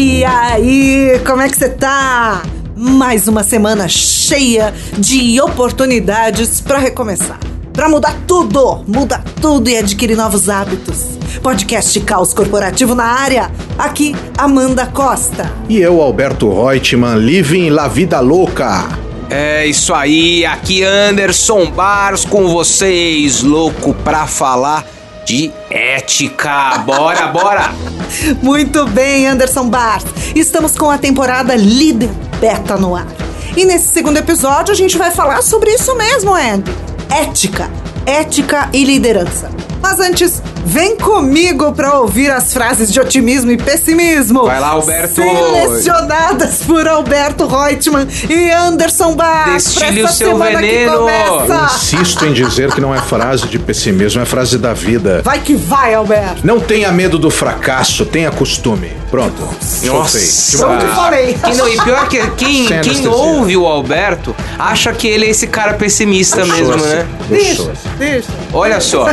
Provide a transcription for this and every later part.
E aí, como é que você tá? Mais uma semana cheia de oportunidades para recomeçar. Para mudar tudo, mudar tudo e adquirir novos hábitos. Podcast Caos Corporativo na área. Aqui, Amanda Costa. E eu, Alberto Reutemann, living la vida louca. É isso aí, aqui Anderson Bars com vocês, louco pra falar de ética. Bora, bora! Muito bem, Anderson Bars. Estamos com a temporada Líder Beta no ar. E nesse segundo episódio a gente vai falar sobre isso mesmo, Andy. Ética. Ética e liderança. Mas antes, vem comigo para ouvir as frases de otimismo e pessimismo. Vai lá, Alberto. Selecionadas por Alberto Reutemann e Anderson Bar. Destile o seu veneno. Eu insisto em dizer que não é frase de pessimismo, é frase da vida. Vai que vai, Alberto. Não tenha medo do fracasso, tenha costume. Pronto. Nossa. Pronto, falei. Que não, e pior que quem, Sem quem anestesia. ouve o Alberto acha que ele é esse cara pessimista mesmo, Puxou-se, né? Deixa, puxou-se. deixa. Olha só,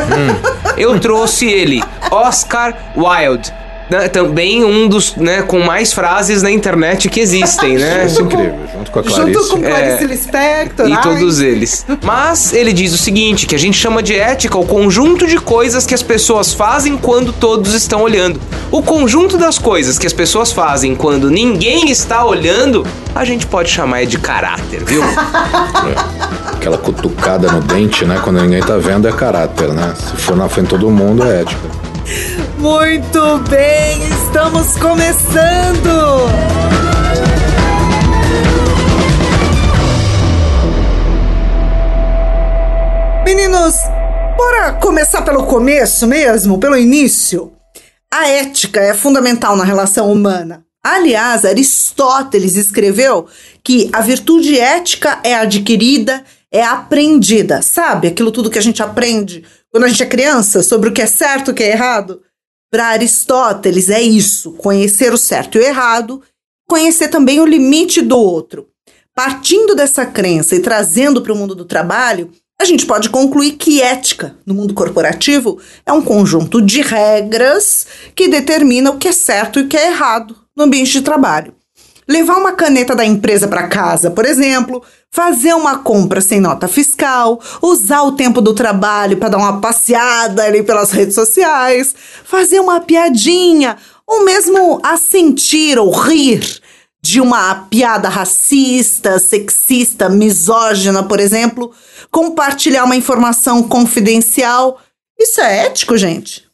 eu trouxe ele, Oscar Wilde. Né, Também um dos, né, com mais frases na internet que existem, né? Isso é incrível, junto com a Clarice. Junto com Clarice É. Lispector. E ai. todos eles. Mas ele diz o seguinte: que a gente chama de ética o conjunto de coisas que as pessoas fazem quando todos estão olhando. O conjunto das coisas que as pessoas fazem quando ninguém está olhando, a gente pode chamar de caráter, viu? Aquela cutucada no dente, né? Quando ninguém tá vendo, é caráter, né? Se for na frente de todo mundo, é ética. Muito bem, estamos começando! Meninos, bora começar pelo começo mesmo, pelo início? A ética é fundamental na relação humana. Aliás, Aristóteles escreveu que a virtude ética é adquirida, é aprendida. Sabe aquilo tudo que a gente aprende quando a gente é criança sobre o que é certo e o que é errado? Para Aristóteles é isso: conhecer o certo e o errado, conhecer também o limite do outro. Partindo dessa crença e trazendo para o mundo do trabalho, a gente pode concluir que ética no mundo corporativo é um conjunto de regras que determina o que é certo e o que é errado no ambiente de trabalho. Levar uma caneta da empresa para casa, por exemplo, fazer uma compra sem nota fiscal, usar o tempo do trabalho para dar uma passeada ali pelas redes sociais, fazer uma piadinha, ou mesmo assentir ou rir de uma piada racista, sexista, misógina, por exemplo, compartilhar uma informação confidencial. Isso é ético, gente?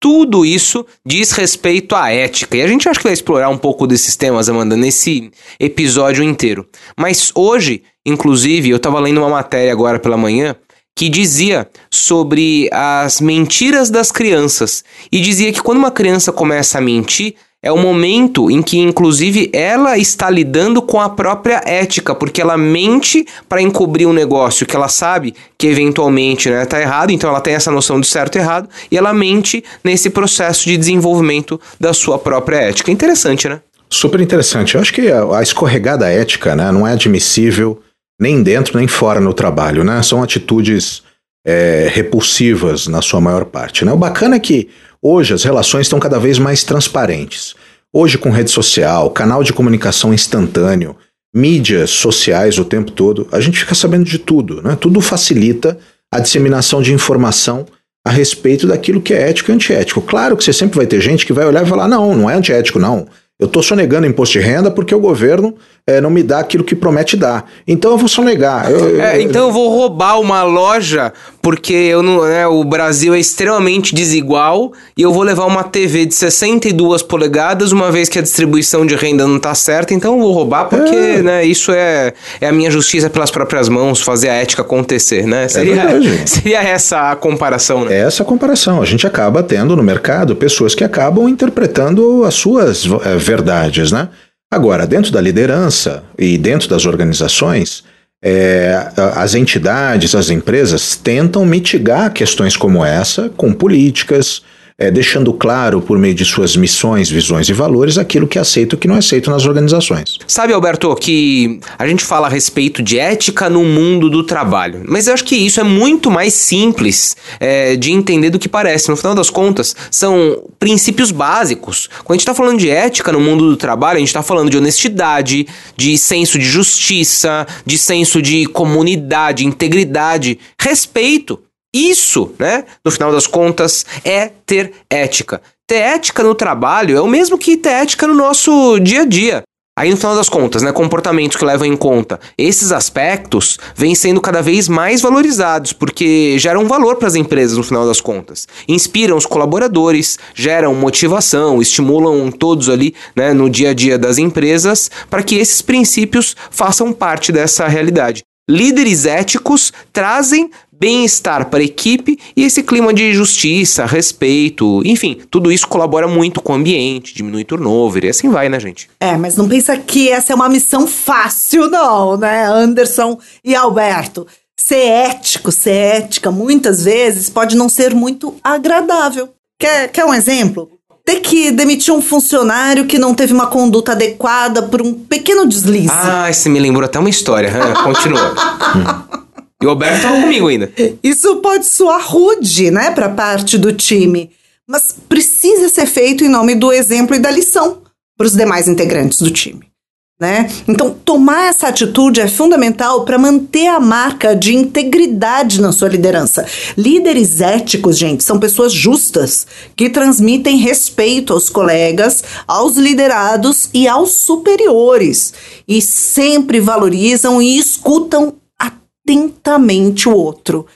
Tudo isso diz respeito à ética. E a gente acha que vai explorar um pouco desses temas, Amanda, nesse episódio inteiro. Mas hoje, inclusive, eu estava lendo uma matéria agora pela manhã que dizia sobre as mentiras das crianças. E dizia que quando uma criança começa a mentir, é o momento em que, inclusive, ela está lidando com a própria ética, porque ela mente para encobrir um negócio que ela sabe que eventualmente né, tá errado, então ela tem essa noção de certo e errado, e ela mente nesse processo de desenvolvimento da sua própria ética. Interessante, né? Super interessante. Eu acho que a, a escorregada ética né, não é admissível nem dentro nem fora no trabalho. Né? São atitudes é, repulsivas na sua maior parte. Né? O bacana é que hoje as relações estão cada vez mais transparentes. Hoje, com rede social, canal de comunicação instantâneo, mídias sociais o tempo todo, a gente fica sabendo de tudo. Né? Tudo facilita a disseminação de informação a respeito daquilo que é ético e antiético. Claro que você sempre vai ter gente que vai olhar e falar: não, não é antiético, não. Eu estou sonegando imposto de renda porque o governo eh, não me dá aquilo que promete dar. Então eu vou sonegar. Eu- É, eu- então eu vou roubar uma loja porque eu não, né, o Brasil é extremamente desigual e eu vou levar uma TV de 62 polegadas uma vez que a distribuição de renda não tá certa, então eu vou roubar porque É. né, isso é, é a minha justiça pelas próprias mãos, fazer a ética acontecer, né? Seria, verdade. seria essa a comparação, né? É essa a comparação. A gente acaba tendo no mercado pessoas que acabam interpretando as suas eh, verdades, né? Agora, dentro da liderança e dentro das organizações, a- as entidades, as empresas tentam mitigar questões como essa com políticas, é, deixando claro, por meio de suas missões, visões e valores, aquilo que é aceito e que não é aceito nas organizações. Sabe, Alberto, que a gente fala a respeito de ética no mundo do trabalho, mas eu acho que isso é muito mais simples é, de entender do que parece. No final das contas, são princípios básicos. Quando a gente está falando de ética no mundo do trabalho, a gente está falando de honestidade, de senso de justiça, de senso de comunidade, integridade, respeito. Isso, né, no final das contas, é ter ética. Ter ética no trabalho é o mesmo que ter ética no nosso dia a dia. Aí, no final das contas, né, comportamentos que levam em conta esses aspectos vêm sendo cada vez mais valorizados, porque geram valor para as empresas, no final das contas. Inspiram os colaboradores, geram motivação, estimulam todos ali né, no dia a dia das empresas para que esses princípios façam parte dessa realidade. Líderes éticos trazem bem-estar para a equipe e esse clima de justiça, respeito, enfim, tudo isso colabora muito com o ambiente, diminui turnover e assim vai, né, gente? É, mas não pensa que essa é uma missão fácil, não, né, Anderson e Alberto? Ser ético, ser ética, muitas vezes pode não ser muito agradável. Quer, quer um exemplo? Ter que demitir um funcionário que não teve uma conduta adequada por um pequeno deslize. Ah, você me lembrou até uma história. Continua. E o Alberto tava comigo ainda. Isso pode soar rude, né, para parte do time, mas precisa ser feito em nome do exemplo e da lição para os demais integrantes do time. Né? Então, tomar essa atitude é fundamental para manter a marca de integridade na sua liderança. Líderes éticos, gente, são pessoas justas que transmitem respeito aos colegas, aos liderados e aos superiores e sempre valorizam e escutam atentamente o outro.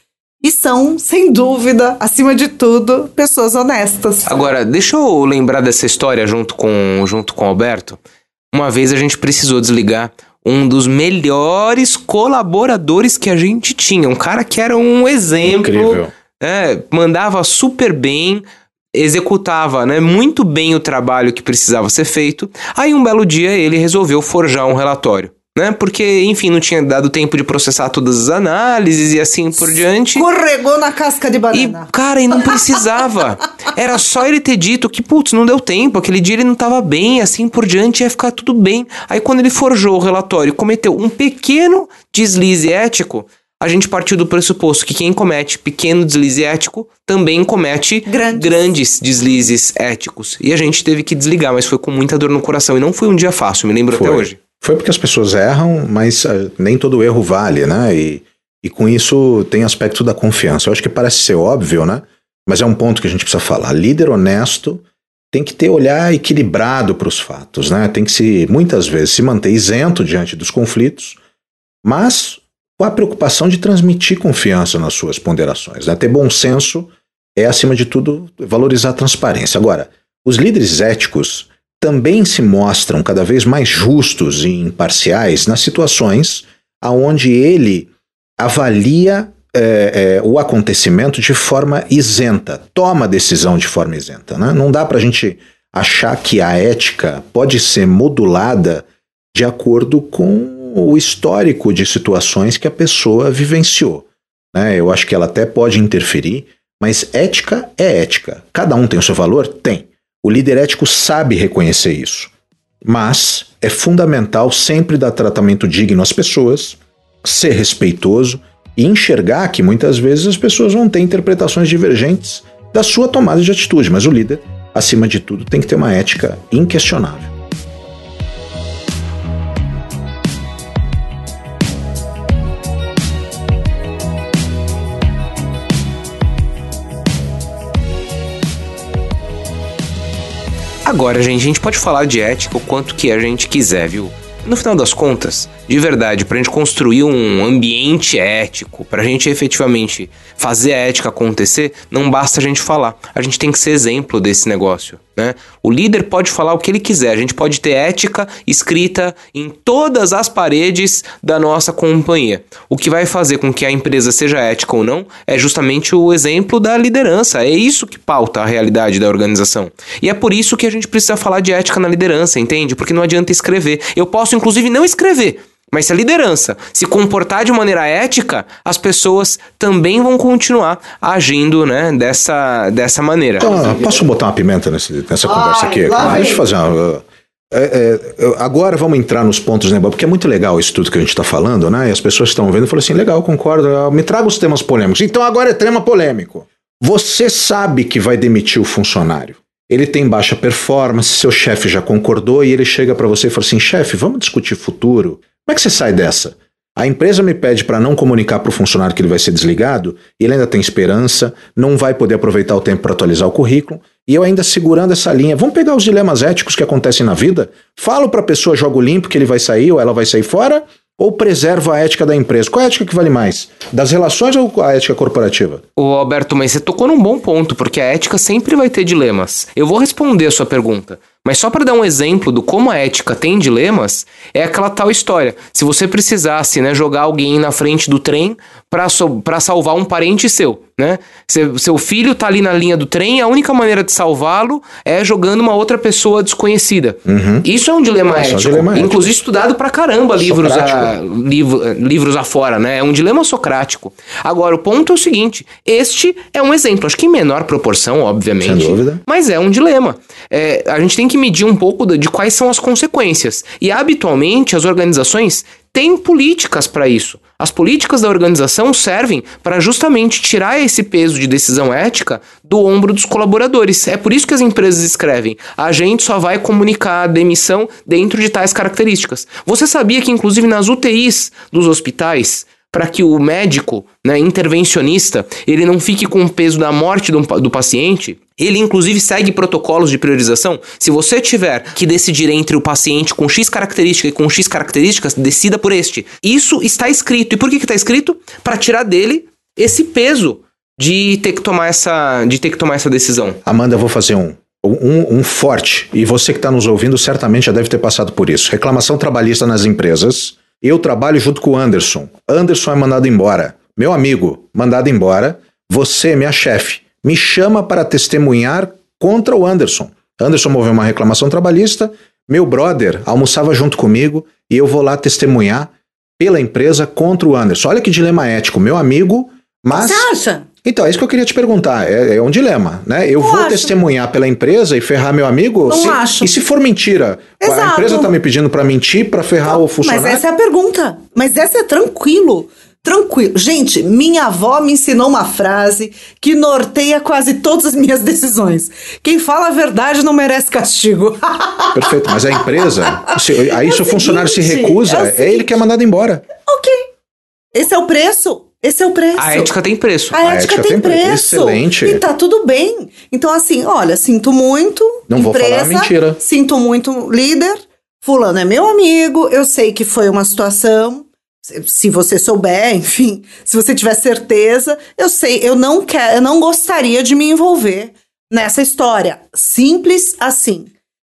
E são, sem dúvida, acima de tudo, pessoas honestas. Agora, deixa eu lembrar dessa história junto com, junto com o Alberto. Uma vez a gente precisou desligar um dos melhores colaboradores que a gente tinha. Um cara que era um exemplo. Incrível. É, mandava super bem, executava né, muito bem o trabalho que precisava ser feito. Aí um belo dia ele resolveu forjar um relatório né? Porque, enfim, não tinha dado tempo de processar todas as análises e assim por diante. Escorregou na casca de banana. E, cara, e não precisava. Era só ele ter dito que, putz, não deu tempo, aquele dia ele não estava bem, assim por diante, ia ficar tudo bem. Aí quando ele forjou o relatório e cometeu um pequeno deslize ético, a gente partiu do pressuposto que quem comete pequeno deslize ético também comete Grandes. grandes deslizes éticos. E a gente teve que desligar, mas foi com muita dor no coração. E não foi um dia fácil, me lembro Foi. até hoje. Foi porque as pessoas erram, mas uh, nem todo erro vale, né? E, e com isso tem aspecto da confiança. Eu acho que parece ser óbvio, né? Mas é um ponto que a gente precisa falar. Líder honesto tem que ter olhar equilibrado para os fatos, né? Tem que se muitas vezes se manter isento diante dos conflitos, mas com a preocupação de transmitir confiança nas suas ponderações. Né? Ter bom senso é, acima de tudo, valorizar a transparência. Agora, os líderes éticos também se mostram cada vez mais justos e imparciais nas situações aonde ele avalia é, é, o acontecimento de forma isenta, toma a decisão de forma isenta. Né? Não dá para a gente achar que a ética pode ser modulada de acordo com o histórico de situações que a pessoa vivenciou. Né? Eu acho que ela até pode interferir, mas ética é ética. Cada um tem o seu valor? Tem. O líder ético sabe reconhecer isso. Mas é fundamental sempre dar tratamento digno às pessoas, ser respeitoso e enxergar que muitas vezes as pessoas vão ter interpretações divergentes da sua tomada de atitude, mas o líder, acima de tudo, tem que ter uma ética inquestionável. Agora, gente, a gente pode falar de ética o quanto que a gente quiser, viu? No final das contas, de verdade, pra gente construir um ambiente ético, pra gente efetivamente fazer a ética acontecer, não basta a gente falar. A gente tem que ser exemplo desse negócio, né? O líder pode falar o que ele quiser, a gente pode ter ética escrita em todas as paredes da nossa companhia. O que vai fazer com que a empresa seja ética ou não é justamente o exemplo da liderança. É isso que pauta a realidade da organização. E é por isso que a gente precisa falar de ética na liderança, entende? Porque não adianta escrever. Eu posso, inclusive, não escrever Mas se a liderança se comportar de maneira ética, as pessoas também vão continuar agindo né, dessa, dessa maneira. Então, posso botar uma pimenta nesse, nessa conversa aqui? Deixa eu fazer uma. É, é, agora vamos entrar nos pontos, né, porque é muito legal isso tudo que a gente está falando, né? E as pessoas estão vendo e falam assim: legal, concordo, me traga os temas polêmicos. Então agora é tema polêmico. Você sabe que vai demitir o funcionário. Ele tem baixa performance, seu chefe já concordou e ele chega para você e fala assim: chefe, vamos discutir futuro. Como é que você sai dessa? A empresa me pede para não comunicar para o funcionário que ele vai ser desligado, ele ainda tem esperança, não vai poder aproveitar o tempo para atualizar o currículo, e eu ainda segurando essa linha. Vamos pegar os dilemas éticos que acontecem na vida? Falo para a pessoa jogo limpo que ele vai sair ou ela vai sair fora, ou preserva a ética da empresa? Qual é a ética que vale mais? Das relações ou a ética corporativa? Ô Alberto, mas você tocou num bom ponto, porque a ética sempre vai ter dilemas. Eu vou responder a sua pergunta. Mas só para dar um exemplo do como a ética tem dilemas, é aquela tal história. Se você precisasse né, jogar alguém na frente do trem para so salvar um parente seu, né? Seu, seu filho tá ali na linha do trem, a única maneira de salvá-lo é jogando uma outra pessoa desconhecida. Uhum. Isso é um dilema ético. É um dilema inclusive ético. estudado pra caramba livros, a, livro, livros afora, né? É um dilema socrático. Agora, o ponto é o seguinte: este é um exemplo, acho que em menor proporção, obviamente. Sem dúvida. Mas é um dilema. É, a gente tem que medir um pouco de quais são as consequências. E habitualmente as organizações têm políticas para isso. As políticas da organização servem para justamente tirar esse peso de decisão ética do ombro dos colaboradores. É por isso que as empresas escrevem: a gente só vai comunicar a demissão dentro de tais características. Você sabia que, inclusive, nas UTIs dos hospitais, para que o médico, né, intervencionista, ele não fique com o peso da morte do, do paciente, ele inclusive segue protocolos de priorização. Se você tiver que decidir entre o paciente com X característica e com X características, decida por este. Isso está escrito. E por que está escrito? Para tirar dele esse peso de ter que tomar essa, de ter que tomar essa decisão. Amanda, eu vou fazer um. Um, um forte, e você que está nos ouvindo certamente já deve ter passado por isso. Reclamação trabalhista nas empresas eu trabalho junto com o Anderson. Anderson é mandado embora. Meu amigo, mandado embora. Você, minha chefe, me chama para testemunhar contra o Anderson. Anderson moveu uma reclamação trabalhista. Meu brother almoçava junto comigo e eu vou lá testemunhar pela empresa contra o Anderson. Olha que dilema ético. Meu amigo, mas. Você? Então, é isso que eu queria te perguntar. É, é um dilema, né? Eu não vou acho. testemunhar pela empresa e ferrar meu amigo? Não se, acho. E se for mentira? Exato. A empresa tá me pedindo para mentir, para ferrar não, o funcionário? Mas essa é a pergunta. Mas essa é tranquilo. Tranquilo. Gente, minha avó me ensinou uma frase que norteia quase todas as minhas decisões. Quem fala a verdade não merece castigo. Perfeito. Mas a empresa, se, aí é se o funcionário se recusa, é, é ele que é mandado embora. Ok. Esse é o preço. Esse é o preço. A ética tem preço. A, a ética, ética, tem, preço. Excelente. E tá tudo bem. Então, assim, olha, sinto muito. Não empresa, vou falar mentira. Sinto muito, líder. Fulano é meu amigo. Eu sei que foi uma situação. Se você souber, enfim, se você tiver certeza, eu sei, eu não quero, eu não gostaria de me envolver nessa história. Simples assim.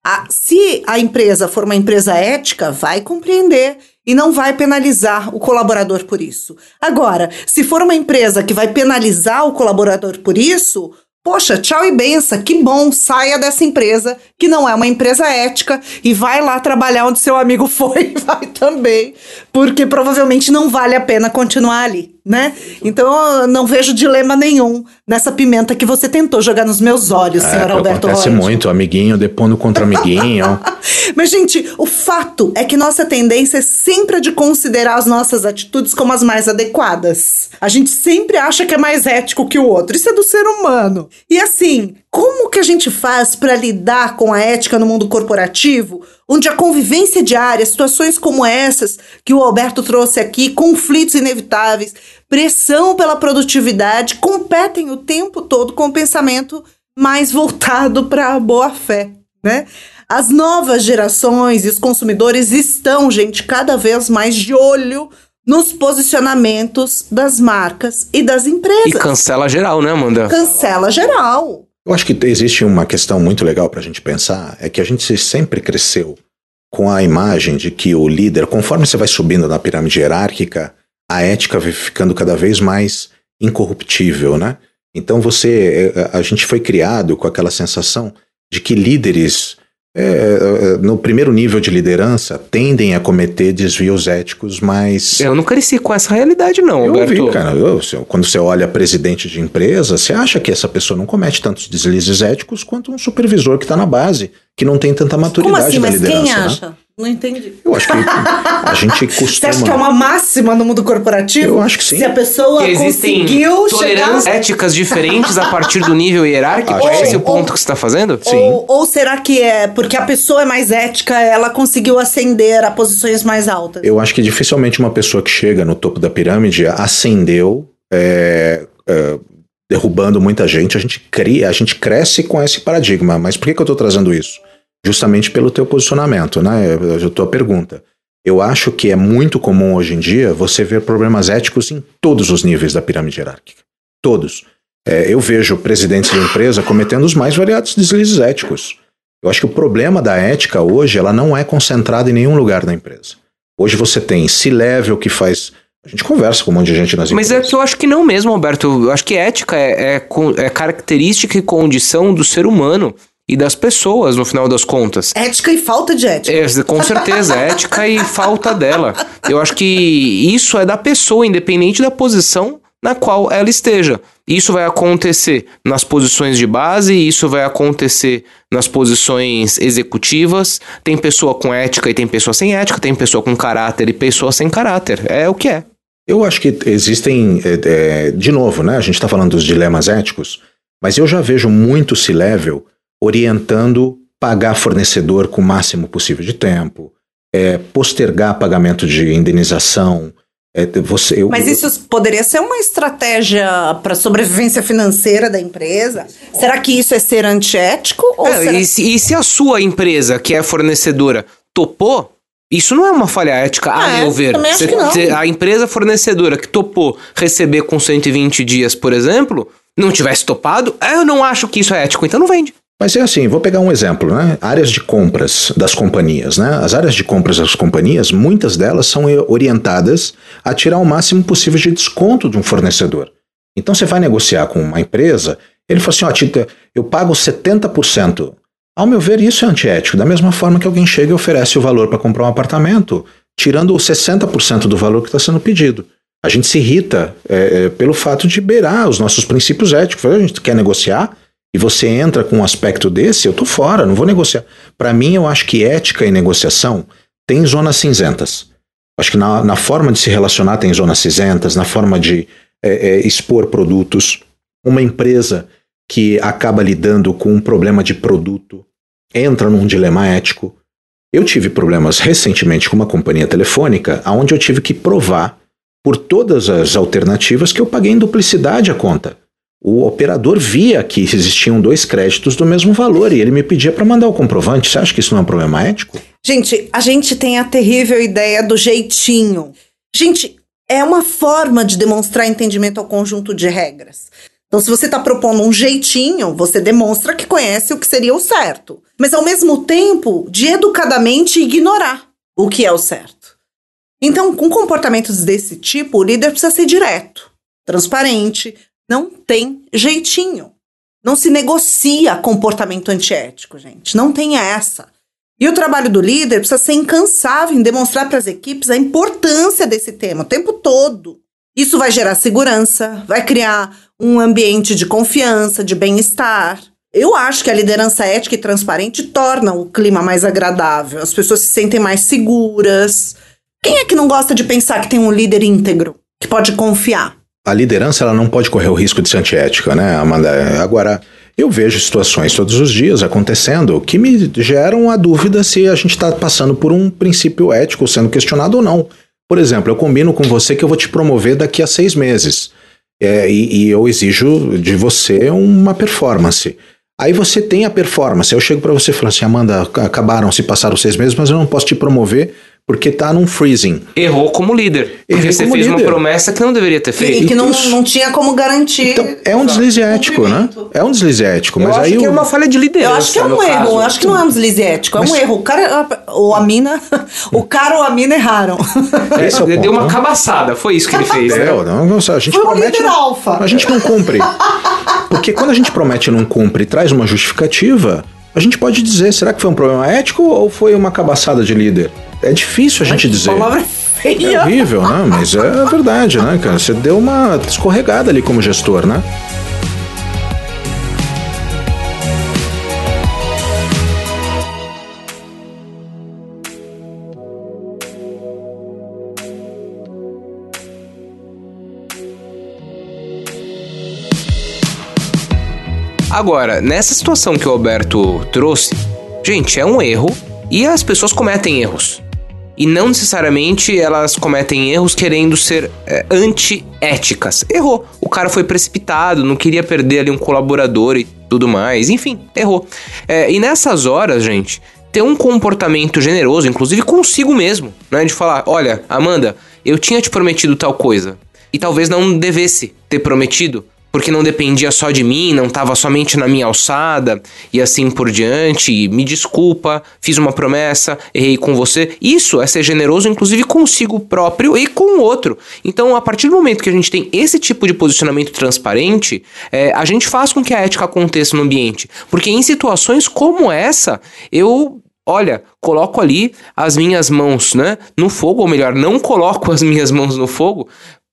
A, se a empresa for uma empresa ética, vai compreender e não vai penalizar o colaborador por isso. Agora, se for uma empresa que vai penalizar o colaborador por isso, Poxa, tchau e benção, que bom, saia dessa empresa que não é uma empresa ética e vai lá trabalhar onde seu amigo foi, vai também, porque provavelmente não vale a pena continuar ali né? Então eu não vejo dilema nenhum nessa pimenta que você tentou jogar nos meus olhos, é, senhor Alberto Acontece Rocha. muito, amiguinho depondo contra amiguinho. Mas, gente, o fato é que nossa tendência é sempre a de considerar as nossas atitudes como as mais adequadas. A gente sempre acha que é mais ético que o outro. Isso é do ser humano. E assim, como que a gente faz para lidar com a ética no mundo corporativo, onde a convivência diária, situações como essas que o Alberto trouxe aqui, conflitos inevitáveis, pressão pela produtividade, competem o tempo todo com o pensamento mais voltado para a boa fé, né? As novas gerações e os consumidores estão, gente, cada vez mais de olho nos posicionamentos das marcas e das empresas. E cancela geral, né, Amanda? Cancela geral. Eu acho que existe uma questão muito legal para a gente pensar, é que a gente sempre cresceu com a imagem de que o líder, conforme você vai subindo na pirâmide hierárquica, a ética vai ficando cada vez mais incorruptível, né? Então você, é, a gente foi criado com aquela sensação de que líderes é, é, no primeiro nível de liderança, tendem a cometer desvios éticos mais. Eu não cresci com essa realidade, não, Eu Alberto. ouvi, cara. Eu- quando você olha presidente de empresa, você acha que essa pessoa não comete tantos deslizes éticos quanto um supervisor que está na base, que não tem tanta Como maturidade assim? da Mas liderança. quem né? Não entendi. Eu acho que a gente costuma. Você acha que é uma máxima no mundo corporativo? Eu acho que sim. Se a pessoa Que conseguiu tolerâncias chegar... éticas diferentes a partir do nível hierárquico? Acho É esse sim. o ponto que você está fazendo? Sim. Ou, ou será que é porque a pessoa é mais ética, ela conseguiu ascender a posições mais altas? Eu acho que dificilmente uma pessoa que chega no topo da pirâmide ascendeu, é, é, derrubando muita gente. A gente cria, a gente cresce com esse paradigma. Mas por que, que eu estou trazendo isso? Justamente pelo teu posicionamento, né? A tua pergunta. Eu acho que é muito comum hoje em dia você ver problemas éticos em todos os níveis da pirâmide hierárquica. Todos. É, eu vejo presidentes de empresa cometendo os mais variados deslizes éticos. Eu acho que o problema da ética hoje, ela não é concentrada em nenhum lugar da empresa. Hoje você tem C-Level que faz. A gente conversa com um monte de gente nas Mas é empresas. que eu acho que não mesmo, Alberto. Eu acho que ética é, é é característica e condição do ser humano e das pessoas, no final das contas. Ética e falta de ética. É, com certeza, ética e falta dela. Eu acho que isso é da pessoa, independente da posição na qual ela esteja. Isso vai acontecer nas posições de base, isso vai acontecer nas posições executivas. Tem pessoa com ética e tem pessoa sem ética, tem pessoa com caráter e pessoa sem caráter. É o que é. Eu acho que existem, é, é, de novo, né? A gente está falando dos dilemas éticos, mas eu já vejo muito C-Level orientando pagar fornecedor com o máximo possível de tempo, é, postergar pagamento de indenização. é, você, eu, Mas isso poderia ser uma estratégia para sobrevivência financeira da empresa? Será que isso é ser antiético? Ou É, será... e, se, e se a sua empresa, que é fornecedora, topou, isso não é uma falha ética, a É, meu ver. não. você- a empresa fornecedora que topou receber com 120 dias, por exemplo, não tivesse topado, eu não acho que isso é ético, então não vende. Mas é assim, vou pegar um exemplo, né? Áreas de compras das companhias, né? As áreas de compras das companhias, muitas delas são orientadas a tirar o máximo possível de desconto de um fornecedor. Então você vai negociar com uma empresa, ele fala assim, ó, Tita, eu pago 70%. Ao meu ver, isso é antiético. Da mesma forma que alguém chega e oferece o valor para comprar um apartamento, tirando os 60% do valor que está sendo pedido. A gente se irrita é, pelo fato de beirar os nossos princípios éticos. A gente quer negociar, e você entra com um aspecto desse, eu tô fora, não vou negociar. Para mim, eu acho que ética e negociação tem zonas cinzentas. Acho que na, na forma de se relacionar tem zonas cinzentas, na forma de é, é, expor produtos. Uma empresa que acaba lidando com um problema de produto entra num dilema ético. Eu tive problemas recentemente com uma companhia telefônica, onde eu tive que provar por todas as alternativas que eu paguei em duplicidade a conta o operador via que existiam dois créditos do mesmo valor e ele me pedia para mandar o comprovante. Você acha que isso não é um problema ético? Gente, a gente tem a terrível ideia do jeitinho. Gente, é uma forma de demonstrar entendimento ao conjunto de regras. Então, se você está propondo um jeitinho, você demonstra que conhece o que seria o certo. Mas, ao mesmo tempo, de educadamente ignorar o que é o certo. Então, com comportamentos desse tipo, o líder precisa ser direto, transparente, não tem jeitinho. Não se negocia comportamento antiético, gente. Não tem essa. E o trabalho do líder precisa ser incansável em demonstrar para as equipes a importância desse tema o tempo todo. Isso vai gerar segurança, vai criar um ambiente de confiança, de bem-estar. Eu acho que a liderança ética e transparente torna o clima mais agradável, as pessoas se sentem mais seguras. Quem é que não gosta de pensar que tem um líder íntegro, que pode confiar? A liderança ela não pode correr o risco de ser antiética, né, Amanda? Agora, eu vejo situações todos os dias acontecendo que me geram a dúvida se a gente está passando por um princípio ético sendo questionado ou não. Por exemplo, eu combino com você que eu vou te promover daqui a seis meses. É, e, e eu exijo de você uma performance. Aí você tem a performance. Eu chego para você e falo assim: Amanda, acabaram, se passaram seis meses, mas eu não posso te promover porque tá num freezing. Errou como líder. Porque Errei você fez uma líder. promessa que não deveria ter feito. e que não, isso. não tinha como garantir. Então, é um deslize ético, né? É um deslize ético, Eu mas acho aí que é uma falha de liderança. Eu acho que é um erro, caso. eu acho que não é um deslize ético, é um Mas- erro. O cara ou a mina, o cara ou a mina erraram. Esse é o Ele deu ponto, uma né? cabaçada, foi isso que ele fez. né? É, não, não, a gente Foi um promete, líder alfa. a gente não cumpre. Porque quando a gente promete e não cumpre e traz uma justificativa, a gente pode dizer, será que foi um problema ético ou foi uma cabaçada de líder? É difícil a gente dizer. Palavra feia. É horrível, né? Mas é verdade, né, cara? Você deu uma escorregada ali como gestor, né? Agora, nessa situação que o Alberto trouxe, gente, é um erro e as pessoas cometem erros. E não necessariamente elas cometem erros querendo ser é, anti-éticas. Errou. O cara foi precipitado, não queria perder ali um colaborador e tudo mais. Enfim, errou. É, e nessas horas, gente, ter um comportamento generoso, inclusive consigo mesmo, né? De falar: olha, Amanda, eu tinha te prometido tal coisa. E talvez não devesse ter prometido, porque não dependia só de mim, não estava somente na minha alçada e assim por diante. Me desculpa, fiz uma promessa, errei com você. Isso é ser generoso, inclusive consigo próprio e com o outro. Então, a partir do momento que a gente tem esse tipo de posicionamento transparente, é, a gente faz com que a ética aconteça no ambiente. Porque em situações como essa, eu olha, coloco ali as minhas mãos, né, no fogo, ou melhor, não coloco as minhas mãos no fogo,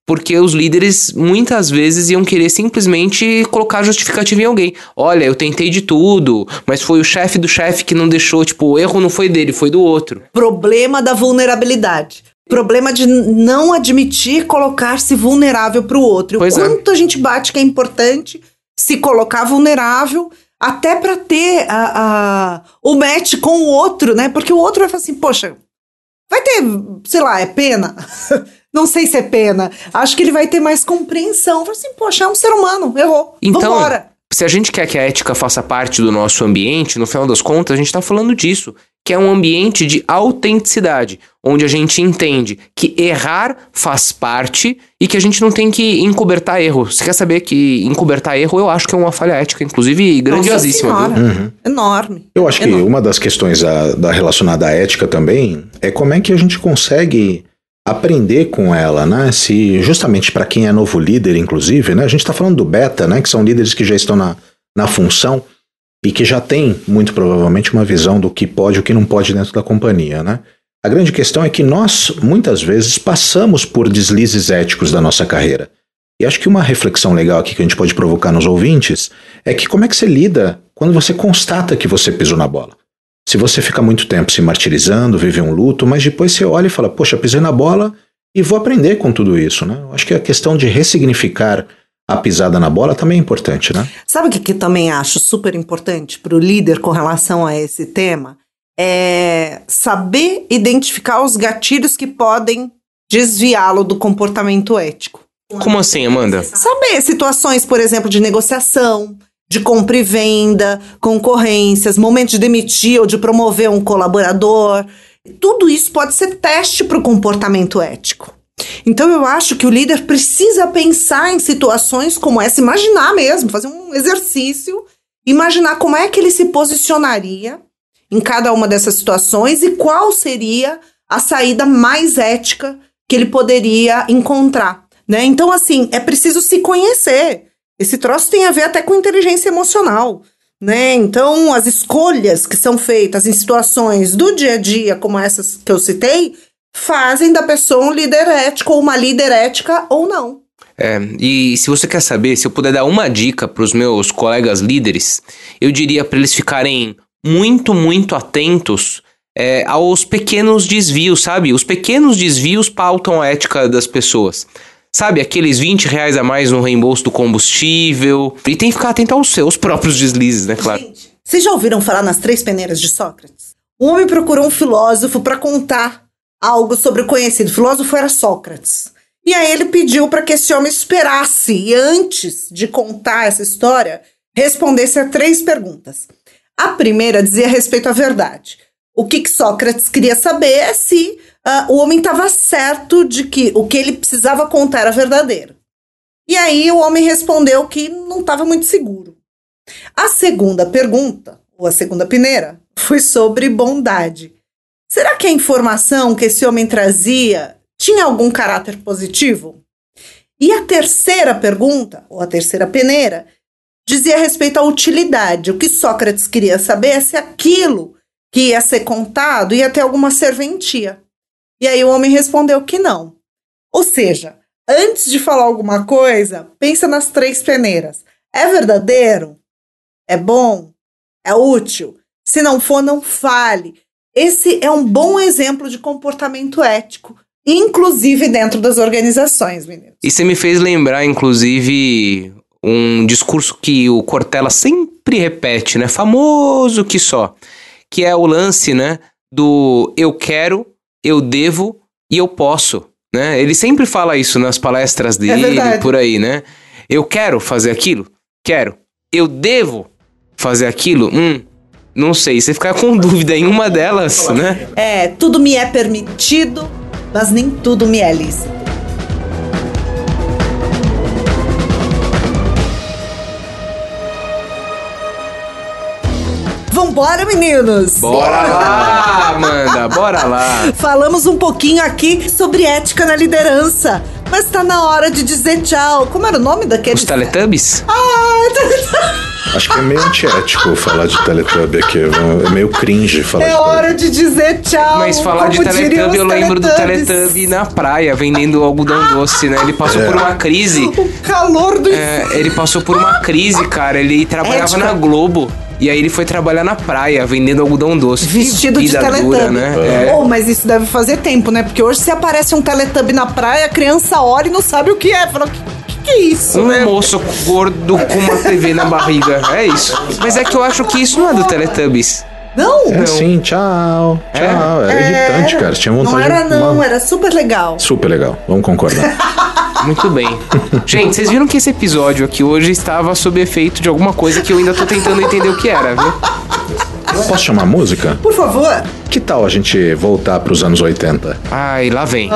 porque os líderes muitas vezes iam querer simplesmente colocar justificativa em alguém. Olha, eu tentei de tudo, mas foi o chefe do chefe que não deixou, tipo, o erro não foi dele, foi do outro. Problema da vulnerabilidade. Problema de não admitir colocar-se vulnerável para o outro. Pois o é. quanto a gente bate que é importante se colocar vulnerável até para ter a, a, o match com o outro, né? Porque o outro vai falar assim, poxa, vai ter, sei lá, é pena. Não sei se é pena. Acho que ele vai ter mais compreensão. Fala assim, poxa, é um ser humano, errou. Então, Vambora. se a gente quer que a ética faça parte do nosso ambiente, no final das contas, a gente está falando disso, que é um ambiente de autenticidade, onde a gente entende que errar faz parte e que a gente não tem que encobertar erro. Você quer saber que encobertar erro, eu acho que é uma falha ética, inclusive grandiosíssima, Nossa viu? Senhora. Enorme. Eu acho que Enorme. uma das questões da, da relacionada à ética também é como é que a gente consegue aprender com ela, né? Se justamente para quem é novo líder, inclusive, né? A gente está falando do beta, né? Que são líderes que já estão na, na função e que já têm muito provavelmente uma visão do que pode e o que não pode dentro da companhia, né? A grande questão é que nós muitas vezes passamos por deslizes éticos da nossa carreira. E acho que uma reflexão legal aqui que a gente pode provocar nos ouvintes é que como é que você lida quando você constata que você pisou na bola? Se você fica muito tempo se martirizando, vive um luto, mas depois você olha e fala, poxa, pisei na bola e vou aprender com tudo isso, né? Eu acho que a questão de ressignificar a pisada na bola também é importante, né? Sabe o que, que eu também acho super importante para o líder com relação a esse tema? É saber identificar os gatilhos que podem desviá-lo do comportamento ético. Como assim, Amanda? Saber situações, por exemplo, de negociação, de compra e venda, concorrências, momento de demitir ou de promover um colaborador. Tudo isso pode ser teste para o comportamento ético. Então eu acho que o líder precisa pensar em situações como essa, imaginar mesmo, fazer um exercício, imaginar como é que ele se posicionaria em cada uma dessas situações e qual seria a saída mais ética que ele poderia encontrar. Né? Então, assim, é preciso se conhecer. Esse troço tem a ver até com inteligência emocional. Né? Então, as escolhas que são feitas em situações do dia a dia, como essas que eu citei, fazem da pessoa um líder ético ou uma líder ética ou não. É, e se você quer saber, se eu puder dar uma dica para os meus colegas líderes, eu diria para eles ficarem muito, muito atentos é, aos pequenos desvios, sabe? Os pequenos desvios pautam a ética das pessoas. Sabe, aqueles 20 reais a mais no reembolso do combustível. E tem que ficar atento aos seus próprios deslizes, né, claro? Gente, vocês já ouviram falar nas três peneiras de Sócrates? Um homem procurou um filósofo para contar algo sobre o conhecido. O filósofo era Sócrates. E aí ele pediu para que esse homem esperasse e antes de contar essa história, respondesse a três perguntas. A primeira dizia respeito à verdade. O que, que Sócrates queria saber é se uh, o homem estava certo de que o que ele precisava contar era verdadeiro. E aí o homem respondeu que não estava muito seguro. A segunda pergunta, ou a segunda peneira, foi sobre bondade. Será que a informação que esse homem trazia tinha algum caráter positivo? E a terceira pergunta, ou a terceira peneira, dizia respeito à utilidade. O que Sócrates queria saber é se aquilo que ia ser contado ia ter alguma serventia. E aí o homem respondeu que não. Ou seja, antes de falar alguma coisa, pensa nas três peneiras. É verdadeiro? É bom? É útil? Se não for, não fale. Esse é um bom exemplo de comportamento ético, inclusive dentro das organizações, meninos. E você me fez lembrar, inclusive, um discurso que o Cortella sempre repete, né? Famoso que só. Que é o lance, né? Do eu quero, eu devo e eu posso. Né? Ele sempre fala isso nas palestras É dele, verdade. por aí, né? Eu quero fazer aquilo? Quero. Eu devo fazer aquilo? Hum, não sei. Você ficar com dúvida em uma delas, né? É, tudo me é permitido, mas nem tudo me é lícito. Vambora, meninos! Bora lá, Amanda, bora lá. Falamos um pouquinho aqui sobre ética na liderança, mas tá na hora de dizer tchau. Como era o nome daquele? Os Teletubbies? Ah, Acho que é meio antiético falar de Teletubby aqui. É meio cringe falar é de hora de dizer tchau. Mas falar de Teletubby, eu lembro do Teletubbies. Teletubby na praia, vendendo algodão doce, né? Ele passou por uma crise. O calor do É, ele passou por uma crise, cara. Ele trabalhava Ética. na Globo. E aí ele foi trabalhar na praia, vendendo algodão doce. Vestido de vida Teletubby. dura, né? É. Oh, mas isso deve fazer tempo, né? Porque hoje se aparece um Teletubby na praia, a criança olha e não sabe o que é. Fala, o que, que, que é isso? né? Um moço gordo com uma TV na barriga. É isso. Mas é que eu acho que isso não é do Teletubbies. Não? É sim, tchau. Tchau. Era irritante, cara. Tinha vontade Não era de. não, uma- era super legal. Super legal. Vamos concordar. Muito bem. Gente, vocês viram que esse episódio aqui hoje estava sob efeito de alguma coisa que eu ainda tô tentando entender o que era, viu? Posso chamar música? Por favor. Que tal a gente voltar pros anos 80? Ai, lá vem.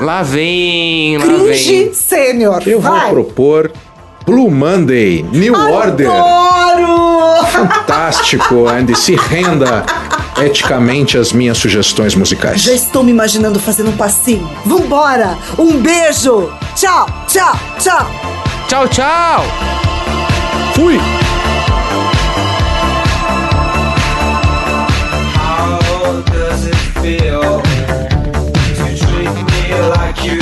Lá vem, lá Cringe vem. Sênior. Eu vou Vai. propor Blue Monday, New Order. Adoro! Fantástico, Andy. Se renda eticamente às minhas sugestões musicais. Já estou me imaginando fazendo um passinho. Vambora! Um beijo! Tchau, tchau, tchau! Tchau, tchau! Fui! How does it feel to treat me like you